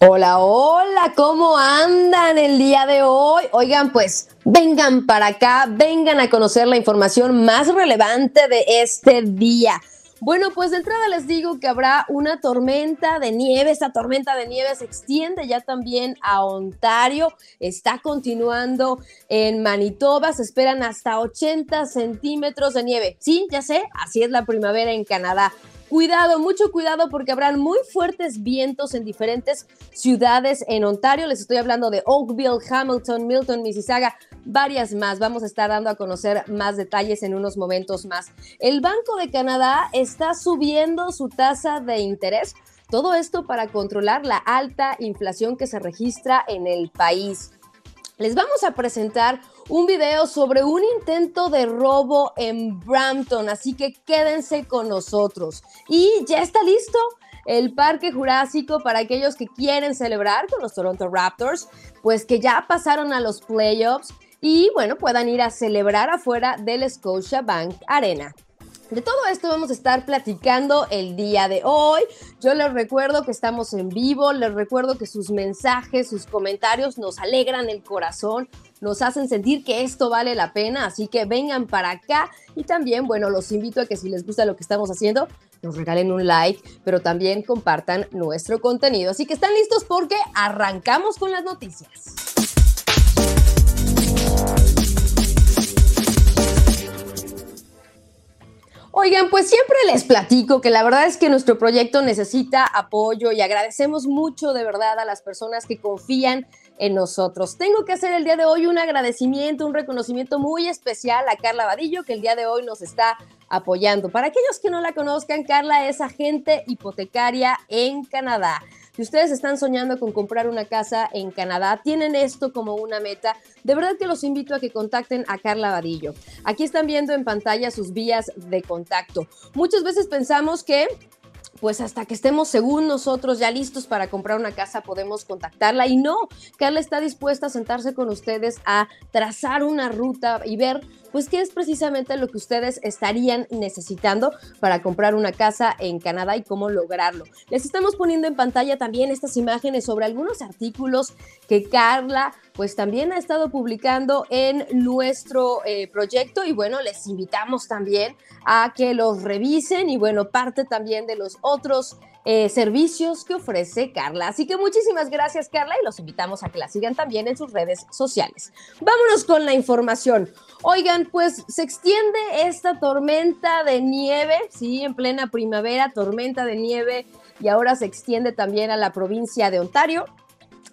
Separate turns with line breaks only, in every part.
Hola, hola, ¿cómo andan el día de hoy? Oigan, pues vengan para acá, vengan a conocer la información más relevante de este día. Bueno, pues de entrada les digo que habrá una tormenta de nieve. Esta tormenta de nieve se extiende ya también a Ontario. Está continuando en Manitoba. Se esperan hasta 80 centímetros de nieve. Sí, ya sé, así es la primavera en Canadá. Cuidado, mucho cuidado porque habrán muy fuertes vientos en diferentes ciudades en Ontario. Les estoy hablando de Oakville, Hamilton, Milton, Mississauga, varias más. Vamos a estar dando a conocer más detalles en unos momentos más. El Banco de Canadá está subiendo su tasa de interés. Todo esto para controlar la alta inflación que se registra en el país. Les vamos a presentar un video sobre un intento de robo en Brampton, así que quédense con nosotros. Y ya está listo el Parque Jurásico para aquellos que quieren celebrar con los Toronto Raptors, pues que ya pasaron a los playoffs y bueno, puedan ir a celebrar afuera del Scotiabank Arena. De todo esto vamos a estar platicando el día de hoy. Yo les recuerdo que estamos en vivo, les recuerdo que sus mensajes, sus comentarios nos alegran el corazón, nos hacen sentir que esto vale la pena, así que vengan para acá y también, bueno, los invito a que si les gusta lo que estamos haciendo, nos regalen un like, pero también compartan nuestro contenido. Así que están listos porque arrancamos con las noticias. Oigan, pues siempre les platico que la verdad es que nuestro proyecto necesita apoyo y agradecemos mucho de verdad a las personas que confían en nosotros. Tengo que hacer el día de hoy un agradecimiento, un reconocimiento muy especial a Carla Vadillo, que el día de hoy nos está apoyando. Para aquellos que no la conozcan, Carla es agente hipotecaria en Canadá. Si ustedes están soñando con comprar una casa en Canadá, tienen esto como una meta, de verdad que los invito a que contacten a Carla Vadillo. Aquí están viendo en pantalla sus vías de contacto. Muchas veces pensamos que pues hasta que estemos según nosotros ya listos para comprar una casa podemos contactarla y no, Carla está dispuesta a sentarse con ustedes a trazar una ruta y ver pues qué es precisamente lo que ustedes estarían necesitando para comprar una casa en Canadá y cómo lograrlo. Les estamos poniendo en pantalla también estas imágenes sobre algunos artículos que Carla pues también ha estado publicando en nuestro eh, proyecto y bueno, les invitamos también a que los revisen y bueno, parte también de los otros eh, servicios que ofrece Carla. Así que muchísimas gracias Carla y los invitamos a que la sigan también en sus redes sociales. Vámonos con la información. Oigan, pues se extiende esta tormenta de nieve, sí, en plena primavera, tormenta de nieve y ahora se extiende también a la provincia de Ontario.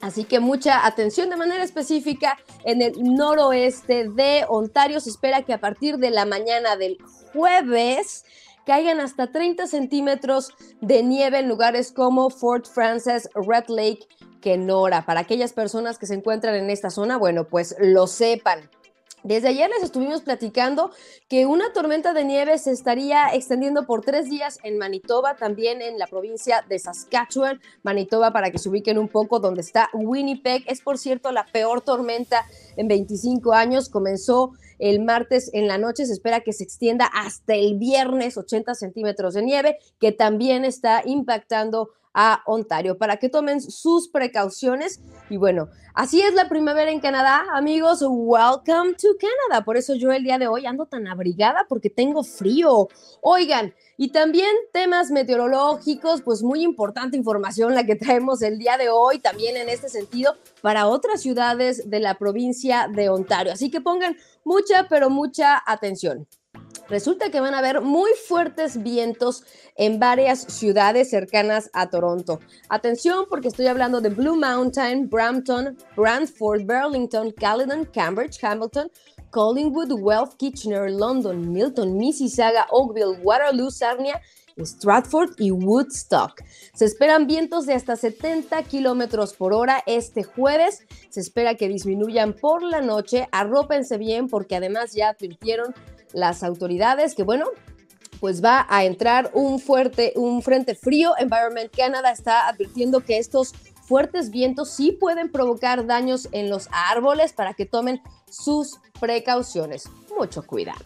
Así que mucha atención de manera específica en el noroeste de Ontario. Se espera que a partir de la mañana del jueves caigan hasta 30 centímetros de nieve en lugares como Fort Frances, Red Lake, Kenora. Para aquellas personas que se encuentran en esta zona, bueno, pues lo sepan. Desde ayer les estuvimos platicando que una tormenta de nieve se estaría extendiendo por tres días en Manitoba, también en la provincia de Saskatchewan, Manitoba, para que se ubiquen un poco donde está Winnipeg. Es, por cierto, la peor tormenta en 25 años. Comenzó el martes en la noche, se espera que se extienda hasta el viernes 80 centímetros de nieve, que también está impactando a Ontario para que tomen sus precauciones. Y bueno, así es la primavera en Canadá, amigos. Welcome to Canada. Por eso yo el día de hoy ando tan abrigada porque tengo frío. Oigan, y también temas meteorológicos, pues muy importante información la que traemos el día de hoy, también en este sentido, para otras ciudades de la provincia de Ontario. Así que pongan mucha, pero mucha atención. Resulta que van a haber muy fuertes vientos en varias ciudades cercanas a Toronto. Atención porque estoy hablando de Blue Mountain, Brampton, Brantford, Burlington, Caledon, Cambridge, Hamilton, Collingwood, Guelph, Kitchener, London, Milton, Mississauga, Oakville, Waterloo, Sarnia Stratford y Woodstock. Se esperan vientos de hasta 70 kilómetros por hora este jueves. Se espera que disminuyan por la noche. Arrópense bien porque además ya advirtieron las autoridades que, bueno, pues va a entrar un fuerte, un frente frío. Environment Canada está advirtiendo que estos fuertes vientos sí pueden provocar daños en los árboles para que tomen sus precauciones. Mucho cuidado.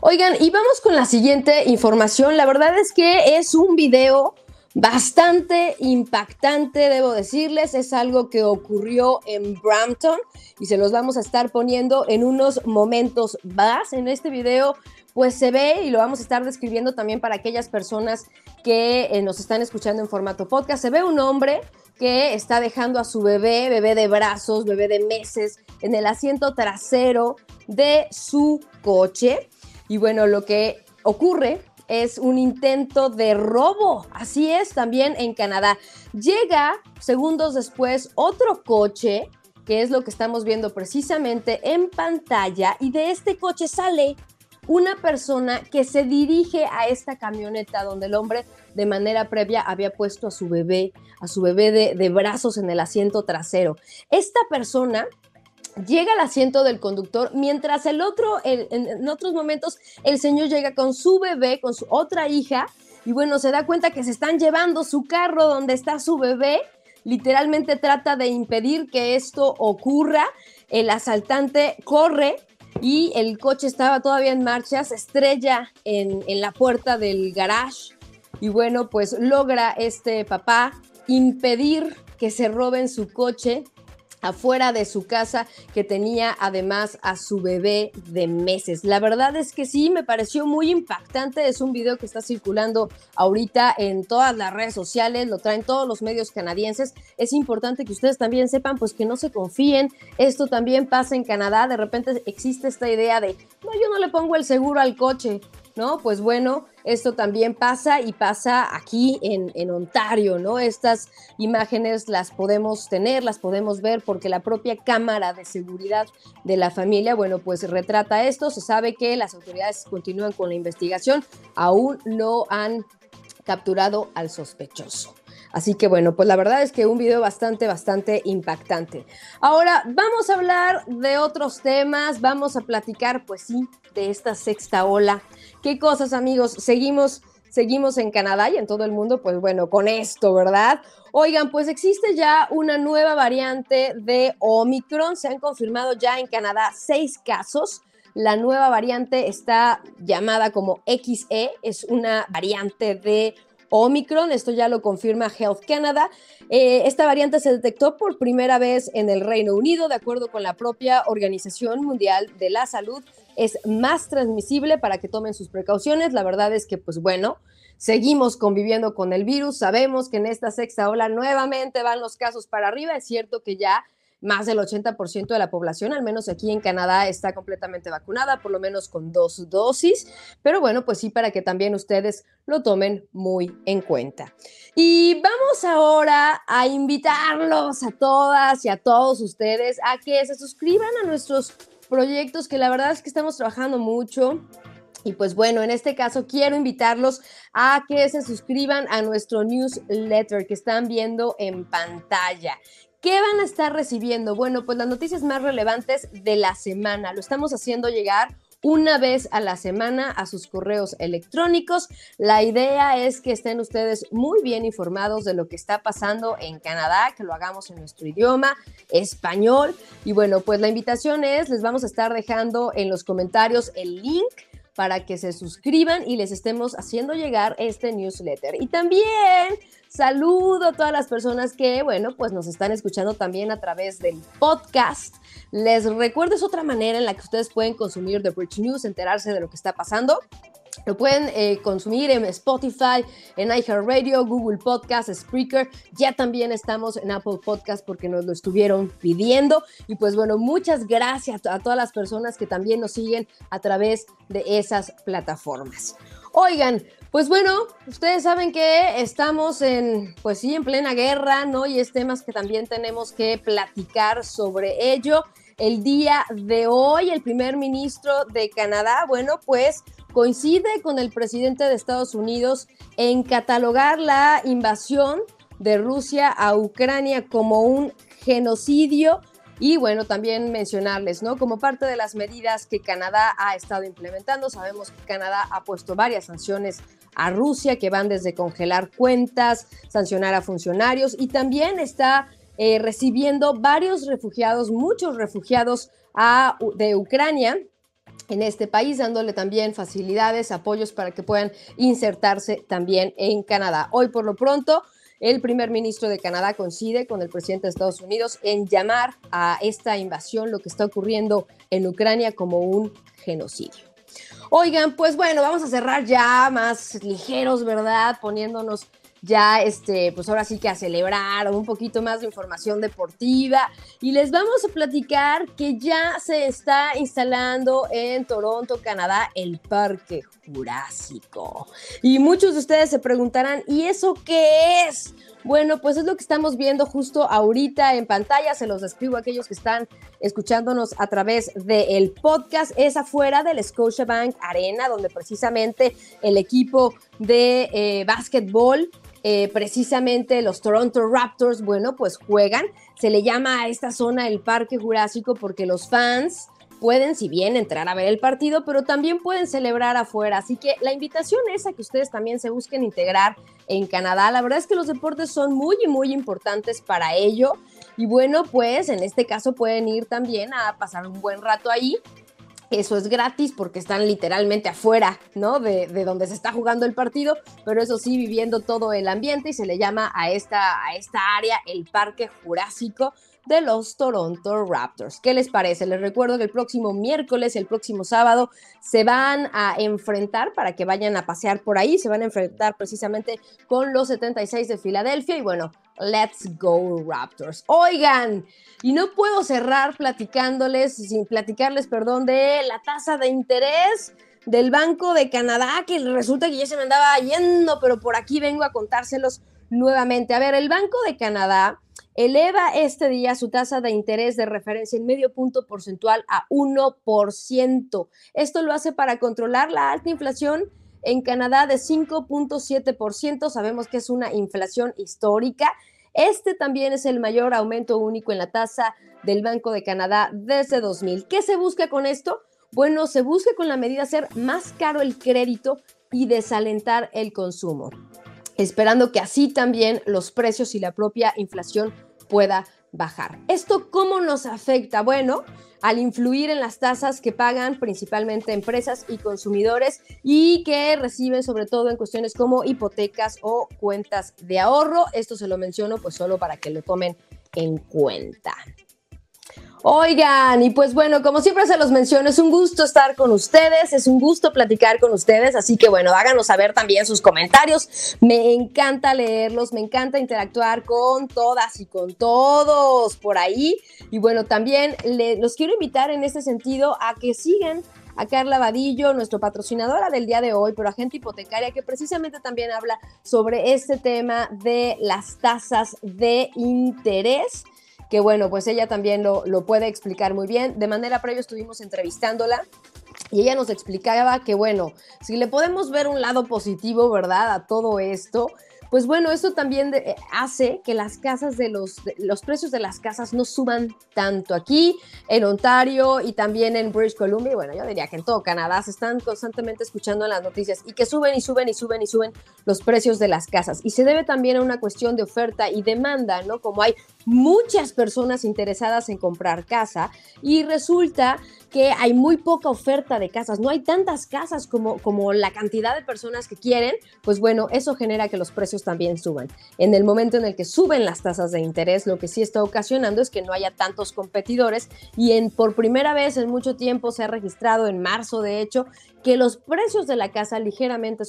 Oigan, y vamos con la siguiente información. La verdad es que es un video bastante impactante, debo decirles. Es algo que ocurrió en Brampton y se los vamos a estar poniendo en unos momentos más. En este video, pues se ve y lo vamos a estar describiendo también para aquellas personas que eh, nos están escuchando en formato podcast. Se ve un hombre que está dejando a su bebé, bebé de brazos, bebé de meses, en el asiento trasero de su coche. Y bueno, lo que ocurre es un intento de robo. Así es, también en Canadá. Llega segundos después otro coche, que es lo que estamos viendo precisamente en pantalla, y de este coche sale una persona que se dirige a esta camioneta donde el hombre de manera previa había puesto a su bebé, a su bebé de, de brazos en el asiento trasero. Esta persona llega al asiento del conductor, mientras el otro, en, otros momentos, el señor llega con su bebé, con su otra hija, y bueno, se da cuenta que se están llevando su carro donde está su bebé, literalmente trata de impedir que esto ocurra, el asaltante corre y el coche estaba todavía en marcha, se estrella en, en la puerta del garage, y bueno, pues logra este papá impedir que se roben su coche afuera de su casa que tenía además a su bebé de meses. La verdad es que sí, me pareció muy impactante. Es un video que está circulando ahorita en todas las redes sociales, lo traen todos los medios canadienses. Es importante que ustedes también sepan pues que no se confíen. Esto también pasa en Canadá. De repente existe esta idea de, no, yo no le pongo el seguro al coche. ¿No? Pues bueno, esto también pasa y pasa aquí en, en, Ontario, ¿no? Estas imágenes las podemos tener, las podemos ver porque la propia Cámara de Seguridad de la Familia, bueno, pues retrata esto. Se sabe que las autoridades continúan con la investigación, aún no han capturado al sospechoso. Así que bueno, pues la verdad es que un video bastante, bastante impactante. Ahora vamos a hablar de otros temas, vamos a platicar, pues sí, de esta sexta ola. ¿Qué cosas, amigos? Seguimos, seguimos en Canadá y en todo el mundo, pues bueno, con esto, ¿verdad? Oigan, pues existe ya una nueva variante de Omicron. Se han confirmado ya en Canadá seis casos. La nueva variante está llamada como XE, es una variante de Omicron, esto ya lo confirma Health Canada. Eh, esta variante se detectó por primera vez en el Reino Unido, de acuerdo con la propia Organización Mundial de la Salud. Es más transmisible para que tomen sus precauciones. La verdad es que, pues bueno, seguimos conviviendo con el virus. Sabemos que en esta sexta ola nuevamente van los casos para arriba. Es cierto que ya más del 80% de la población, al menos aquí en Canadá, está completamente vacunada, por lo menos con dos dosis. Pero bueno, pues sí, para que también ustedes lo tomen muy en cuenta. Y vamos ahora a invitarlos a todas y a todos ustedes a que se suscriban a nuestros proyectos, que la verdad es que estamos trabajando mucho. Y pues bueno, en este caso quiero invitarlos a que se suscriban a nuestro newsletter que están viendo en pantalla. ¿Qué van a estar recibiendo? Bueno, pues las noticias más relevantes de la semana. Lo estamos haciendo llegar una vez a la semana a sus correos electrónicos. La idea es que estén ustedes muy bien informados de lo que está pasando en Canadá, que lo hagamos en nuestro idioma español. Y bueno, pues la invitación es, les vamos a estar dejando en los comentarios el link para que se suscriban y les estemos haciendo llegar este newsletter. Y también saludo a todas las personas que, bueno, pues nos están escuchando también a través del podcast. Les recuerdo es otra manera en la que ustedes pueden consumir The Bridge News, enterarse de lo que está pasando. Lo pueden eh, consumir en Spotify, en iHeartRadio, Google Podcast, Spreaker. Ya también estamos en Apple Podcast porque nos lo estuvieron pidiendo. Y pues bueno, muchas gracias a todas las personas que también nos siguen a través de esas plataformas. Oigan, pues bueno, ustedes saben que estamos en, pues sí, en plena guerra, ¿no? Y es temas que también tenemos que platicar sobre ello. El día de hoy, el primer ministro de Canadá, bueno, pues coincide con el presidente de Estados Unidos en catalogar la invasión de Rusia a Ucrania como un genocidio y bueno, también mencionarles, ¿no? Como parte de las medidas que Canadá ha estado implementando, sabemos que Canadá ha puesto varias sanciones a Rusia que van desde congelar cuentas, sancionar a funcionarios y también está eh, recibiendo varios refugiados, muchos refugiados de Ucrania en este país, dándole también facilidades, apoyos para que puedan insertarse también en Canadá. Hoy por lo pronto, el primer ministro de Canadá coincide con el presidente de Estados Unidos en llamar a esta invasión, lo que está ocurriendo en Ucrania, como un genocidio. Oigan, pues bueno, vamos a cerrar ya más ligeros, ¿verdad? Poniéndonos ya, este, pues ahora sí que a celebrar un poquito más de información deportiva. Y les vamos a platicar que ya se está instalando en Toronto, Canadá, el Parque Jurásico. Y muchos de ustedes se preguntarán, ¿y eso qué es? Bueno, pues es lo que estamos viendo justo ahorita en pantalla. Se los describo a aquellos que están escuchándonos a través del podcast. Es afuera del Scotiabank Arena, donde precisamente el equipo de eh, básquetbol eh, precisamente los Toronto Raptors, bueno, pues juegan. Se le llama a esta zona el Parque Jurásico porque los fans pueden, si bien, entrar a ver el partido, pero también pueden celebrar afuera. Así que la invitación es a que ustedes también se busquen integrar en Canadá. La verdad es que los deportes son muy y muy importantes para ello. Y bueno, pues en este caso pueden ir también a pasar un buen rato ahí eso es gratis porque están literalmente afuera, ¿no? De, donde se está jugando el partido, pero eso sí, viviendo todo el ambiente y se le llama a esta, a esta área el Parque Jurásico de los Toronto Raptors. ¿Qué les parece? Les recuerdo que el próximo miércoles, el próximo sábado, se van a enfrentar para que vayan a pasear por ahí, se van a enfrentar precisamente con los 76 de Filadelfia y bueno, let's go Raptors. Oigan, y no puedo cerrar platicándoles, sin platicarles, perdón, de la tasa de interés del Banco de Canadá, que resulta que ya se me andaba yendo, pero por aquí vengo a contárselos nuevamente. A ver, el Banco de Canadá eleva este día su tasa de interés de referencia en medio punto porcentual a 1%. Esto lo hace para controlar la alta inflación en Canadá de 5.7%. Sabemos que es una inflación histórica. Este también es el mayor aumento único en la tasa del Banco de Canadá desde 2000. ¿Qué se busca con esto? Bueno, se busca con la medida hacer más caro el crédito y desalentar el consumo esperando que así también los precios y la propia inflación pueda bajar. ¿Esto cómo nos afecta? Bueno, al influir en las tasas que pagan principalmente empresas y consumidores y que reciben sobre todo en cuestiones como hipotecas o cuentas de ahorro. Esto se lo menciono pues solo para que lo tomen en cuenta. Oigan, y pues bueno, como siempre se los menciono, es un gusto estar con ustedes, es un gusto platicar con ustedes, así que bueno, háganos saber también sus comentarios. Me encanta leerlos, me encanta interactuar con todas y con todos por ahí. Y bueno, también los quiero invitar en este sentido a que sigan a Carla Vadillo, nuestro patrocinadora del día de hoy, pero agente hipotecaria, que precisamente también habla sobre este tema de las tasas de interés que bueno, pues ella también lo, lo puede explicar muy bien. De manera previa estuvimos entrevistándola y ella nos explicaba que, bueno, si le podemos ver un lado positivo, ¿verdad? A todo esto, pues bueno, eso también eh, hace que las casas de los, los precios de las casas no suban tanto aquí en Ontario y también en British Columbia. bueno, yo diría que en todo Canadá se están constantemente escuchando en las noticias y que suben y suben y suben y suben los precios de las casas. Y se debe también a una cuestión de oferta y demanda, ¿no? Como hay muchas personas interesadas en comprar casa y resulta que hay muy poca oferta de casas, no hay tantas casas como, como la cantidad de personas que quieren, pues bueno, eso genera que los precios también suban. En el momento en el que suben las tasas de interés, lo que sí está ocasionando es que no haya tantos competidores y en, por primera vez en mucho tiempo se ha registrado, en marzo de hecho, que los precios de la casa ligeramente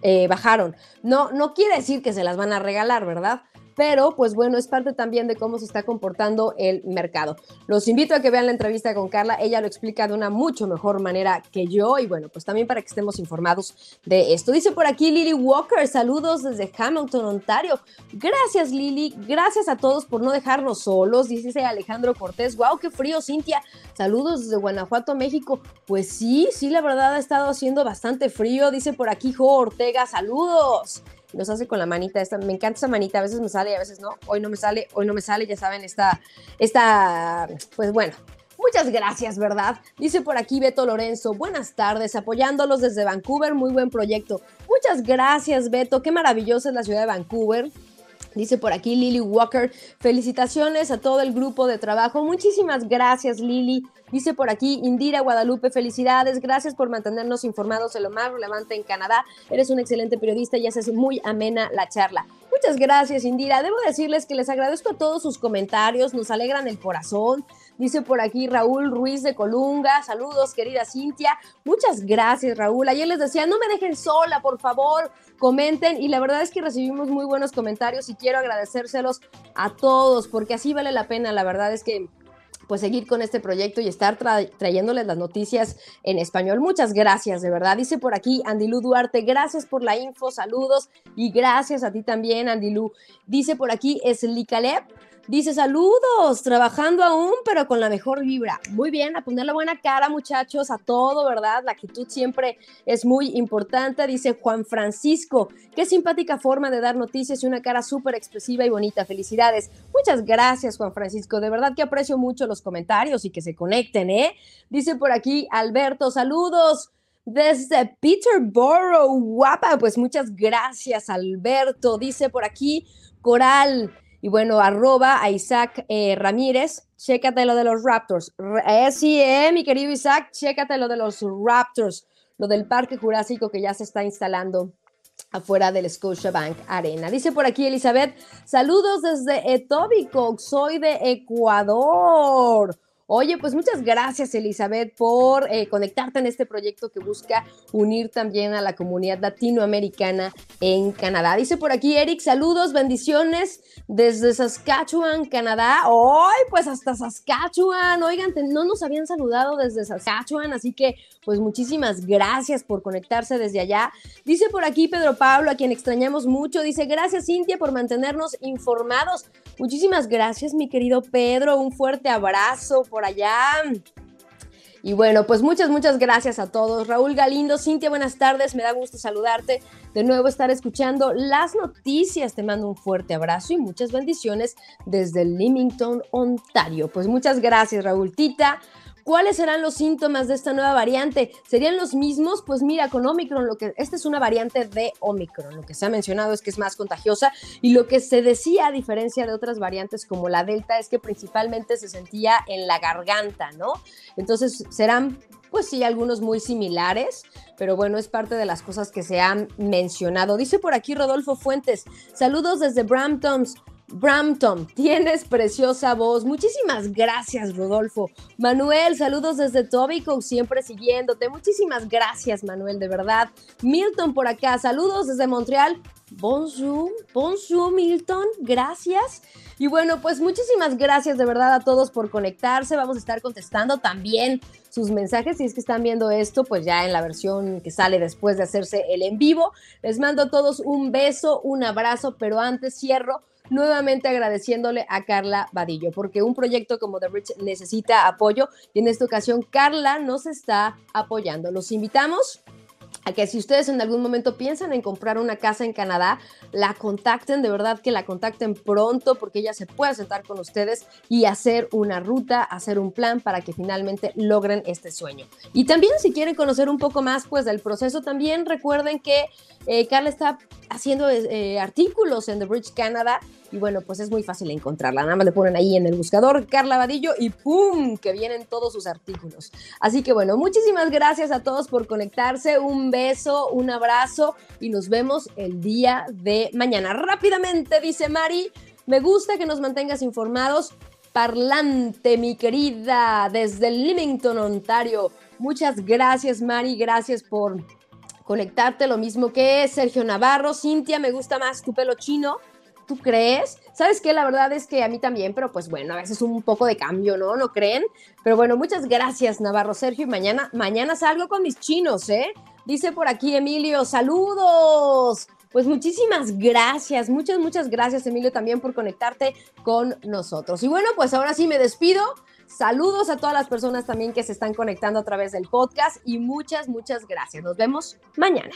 eh, bajaron. No, no quiere decir que se las van a regalar, ¿verdad? Pero pues bueno, es parte también de cómo se está comportando el mercado. Los invito a que vean la entrevista con Carla, ella lo explica de una mucho mejor manera que yo y bueno, pues también para que estemos informados de esto. Dice por aquí Lily Walker, saludos desde Hamilton, Ontario. Gracias Lily, gracias a todos por no dejarnos solos, dice Alejandro Cortés, wow, qué frío Cintia, saludos desde Guanajuato, México. Pues sí, sí, la verdad ha estado haciendo bastante frío, dice por aquí Jo Ortega, saludos nos hace con la manita. Esta, me encanta esa manita, a veces me sale y a veces no. Hoy no me sale, hoy no me sale, ya saben, esta, esta, pues bueno. Muchas gracias, ¿verdad? Dice por aquí Beto Lorenzo, buenas tardes, apoyándolos desde Vancouver, muy buen proyecto. Muchas gracias, Beto, qué maravillosa es la ciudad de Vancouver. Dice por aquí Lily Walker, felicitaciones a todo el grupo de trabajo. Muchísimas gracias, Lily. Dice por aquí Indira Guadalupe, felicidades, gracias por mantenernos informados de lo más relevante en Canadá. Eres un excelente periodista y haces muy amena la charla. Muchas gracias, Indira. Debo decirles que les agradezco a todos sus comentarios, nos alegran el corazón. Dice por aquí Raúl Ruiz de Colunga. Saludos, querida Cintia. Muchas gracias, Raúl. Ayer les decía, no me dejen sola, por favor, comenten. Y la verdad es que recibimos muy buenos comentarios y quiero agradecérselos a todos, porque así vale la pena. La verdad es que pues seguir con este proyecto y estar trayéndoles las noticias en español. Muchas gracias, de verdad. Dice por aquí Andilú Duarte, gracias por la info, saludos y gracias a ti también, Andilú. Dice por aquí Eslicalep, Dice, saludos, trabajando aún, pero con la mejor vibra. Muy bien, a poner la buena cara, muchachos, a todo, ¿verdad? La actitud siempre es muy importante. Dice Juan Francisco, qué simpática forma de dar noticias y una cara súper expresiva y bonita. Felicidades. Muchas gracias, Juan Francisco. De verdad que aprecio mucho los comentarios y que se conecten, ¿eh? Dice por aquí Alberto, saludos. Desde Peterborough, guapa, pues muchas gracias, Alberto. Dice por aquí Coral, y bueno, arroba a Isaac eh, Ramírez, chécate lo de los Raptors. Eh, sí, eh, mi querido Isaac, chécate lo de los Raptors, lo del Parque Jurásico que ya se está instalando afuera del Scotiabank Arena. Dice por aquí Elizabeth, saludos desde Etobicoke, soy de Ecuador. Oye, pues muchas gracias Elizabeth por eh, conectarte en este proyecto que busca unir también a la comunidad latinoamericana en Canadá. Dice por aquí Eric, saludos, bendiciones desde Saskatchewan, Canadá. Hoy, pues hasta Saskatchewan. Oigan, no nos habían saludado desde Saskatchewan, así que pues muchísimas gracias por conectarse desde allá. Dice por aquí Pedro Pablo, a quien extrañamos mucho, dice, gracias Cintia por mantenernos informados. Muchísimas gracias, mi querido Pedro. Un fuerte abrazo por allá. Y bueno, pues muchas, muchas gracias a todos. Raúl Galindo, Cintia, buenas tardes. Me da gusto saludarte. De nuevo estar escuchando las noticias. Te mando un fuerte abrazo y muchas bendiciones desde Leamington, Ontario. Pues muchas gracias, Raúl Tita. ¿Cuáles serán los síntomas de esta nueva variante? ¿Serían los mismos? Pues mira, con Omicron, lo que esta es una variante de Omicron. Lo que se ha mencionado es que es más contagiosa y lo que se decía, a diferencia de otras variantes como la Delta, es que principalmente se sentía en la garganta, ¿no? Entonces serán pues sí, algunos muy similares, pero bueno, es parte de las cosas que se han mencionado. Dice por aquí Rodolfo Fuentes, saludos desde Bramptons. Brampton, tienes preciosa voz. Muchísimas gracias, Rodolfo. Manuel, saludos desde Tobico, siempre siguiéndote. Muchísimas gracias, Manuel, de verdad. Milton por acá, saludos desde Montreal. Bonjour, bonjour, Milton, gracias. Y bueno, pues muchísimas gracias de verdad a todos por conectarse. Vamos a estar contestando también sus mensajes. Si es que están viendo esto, pues ya en la versión que sale después de hacerse el en vivo. Les mando a todos un beso, un abrazo, pero antes cierro nuevamente agradeciéndole a Carla Vadillo, porque un proyecto como The Rich necesita apoyo y en esta ocasión Carla nos está apoyando. Los invitamos a que si ustedes en algún momento piensan en comprar una casa en Canadá, la contacten, de verdad que la contacten pronto porque ella se puede sentar con ustedes y hacer una ruta, hacer un plan para que finalmente logren este sueño. Y también si quieren conocer un poco más pues del proceso, también recuerden que eh, Carla está haciendo eh, artículos en The Bridge Canada y bueno, pues es muy fácil encontrarla. Nada más le ponen ahí en el buscador Carla Vadillo y ¡pum! que vienen todos sus artículos. Así que bueno, muchísimas gracias a todos por conectarse. Un beso, un abrazo y nos vemos el día de mañana. Rápidamente, dice Mari, me gusta que nos mantengas informados. Parlante, mi querida, desde Leamington, Ontario. Muchas gracias, Mari. Gracias por conectarte. Lo mismo que Sergio Navarro. Cintia, me gusta más tu pelo chino ¿Tú crees? ¿Sabes qué? La verdad es que a mí también, pero pues bueno, a veces un poco de cambio, ¿no? ¿No creen? Pero bueno, muchas gracias, Navarro Sergio. Y mañana, mañana salgo con mis chinos, ¿eh? Dice por aquí Emilio, saludos. Pues muchísimas gracias, muchas, muchas gracias Emilio también por conectarte con nosotros. Y bueno, pues ahora sí me despido. Saludos a todas las personas también que se están conectando a través del podcast y muchas, muchas gracias. Nos vemos mañana.